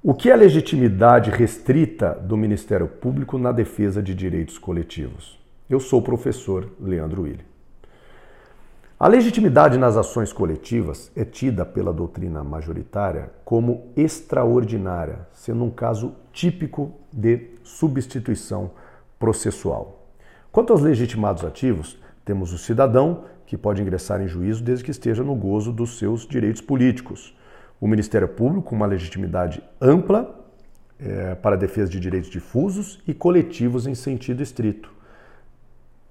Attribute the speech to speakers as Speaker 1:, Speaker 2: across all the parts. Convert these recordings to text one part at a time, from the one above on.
Speaker 1: O que é a legitimidade restrita do Ministério Público na defesa de direitos coletivos? Eu sou o professor Leandro Willi. A legitimidade nas ações coletivas é tida pela doutrina majoritária como extraordinária, sendo um caso típico de substituição processual. Quanto aos legitimados ativos, temos o cidadão, que pode ingressar em juízo desde que esteja no gozo dos seus direitos políticos o Ministério Público com uma legitimidade ampla é, para a defesa de direitos difusos e coletivos em sentido estrito,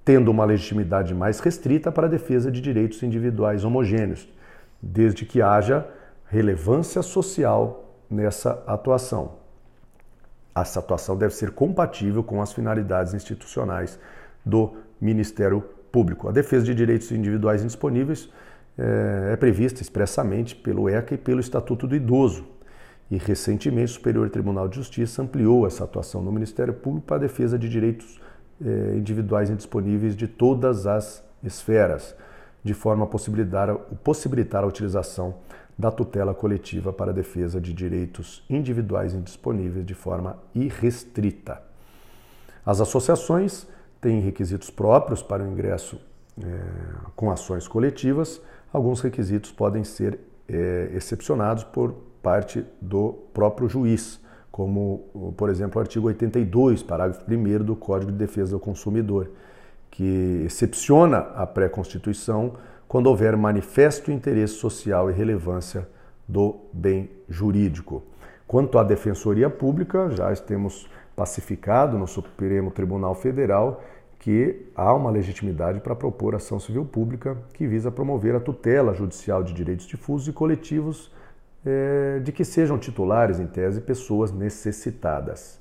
Speaker 1: tendo uma legitimidade mais restrita para a defesa de direitos individuais homogêneos, desde que haja relevância social nessa atuação. Essa atuação deve ser compatível com as finalidades institucionais do Ministério Público. A defesa de direitos individuais indisponíveis é, é prevista expressamente pelo ECA e pelo Estatuto do Idoso. E recentemente o Superior Tribunal de Justiça ampliou essa atuação no Ministério Público para a defesa de direitos é, individuais indisponíveis de todas as esferas, de forma a possibilitar, possibilitar a utilização da tutela coletiva para a defesa de direitos individuais indisponíveis de forma irrestrita. As associações têm requisitos próprios para o ingresso é, com ações coletivas, alguns requisitos podem ser é, excepcionados por parte do próprio juiz, como, por exemplo, o artigo 82, parágrafo 1 do Código de Defesa do Consumidor, que excepciona a pré-constituição quando houver manifesto interesse social e relevância do bem jurídico. Quanto à Defensoria Pública, já temos pacificado no Supremo Tribunal Federal que há uma legitimidade para propor ação civil pública que visa promover a tutela judicial de direitos difusos e coletivos é, de que sejam titulares, em tese, pessoas necessitadas.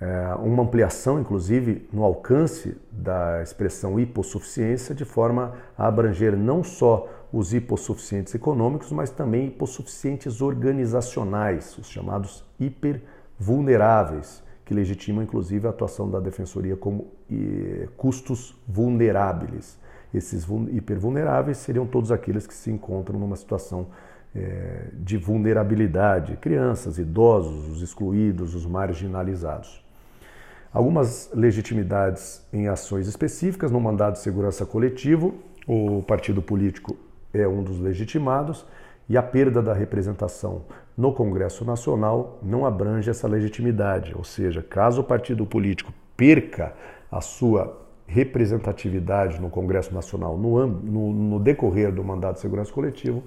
Speaker 1: É, uma ampliação, inclusive, no alcance da expressão hipossuficiência, de forma a abranger não só os hipossuficientes econômicos, mas também hipossuficientes organizacionais, os chamados hipervulneráveis, que legitimam inclusive a atuação da defensoria como custos vulneráveis. Esses hipervulneráveis seriam todos aqueles que se encontram numa situação é, de vulnerabilidade, crianças, idosos, os excluídos, os marginalizados. Algumas legitimidades em ações específicas, no mandado de segurança coletivo, o partido político é um dos legitimados e a perda da representação no Congresso Nacional não abrange essa legitimidade, ou seja, caso o partido político perca a sua representatividade no Congresso Nacional no, no, no decorrer do mandato de segurança coletivo,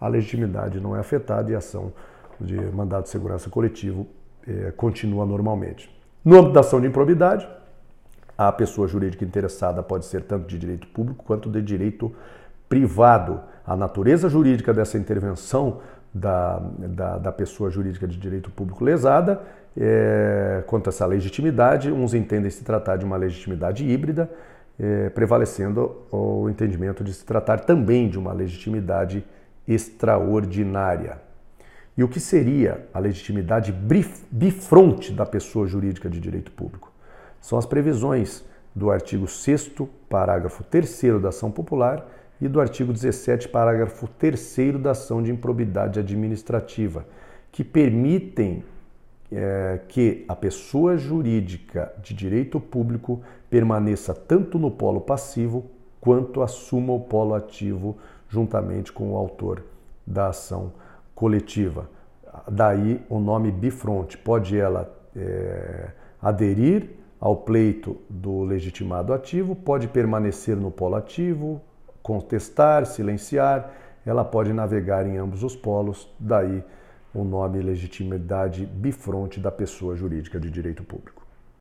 Speaker 1: a legitimidade não é afetada e a ação de mandato de segurança coletivo eh, continua normalmente. No âmbito da ação de improbidade, a pessoa jurídica interessada pode ser tanto de direito público quanto de direito privado. A natureza jurídica dessa intervenção da, da, da pessoa jurídica de direito público lesada é, quanto a essa legitimidade, uns entendem se tratar de uma legitimidade híbrida, é, prevalecendo o entendimento de se tratar também de uma legitimidade extraordinária. E o que seria a legitimidade bifronte da pessoa jurídica de direito público? São as previsões do artigo 6, parágrafo 3 da ação popular e do artigo 17, parágrafo 3 da ação de improbidade administrativa, que permitem é, que a pessoa jurídica de direito público permaneça tanto no polo passivo quanto assuma o polo ativo juntamente com o autor da ação coletiva. Daí o nome bifronte. Pode ela é, aderir ao pleito do legitimado ativo, pode permanecer no polo ativo, contestar, silenciar, ela pode navegar em ambos os polos, daí o nome legitimidade bifronte da pessoa jurídica de direito público.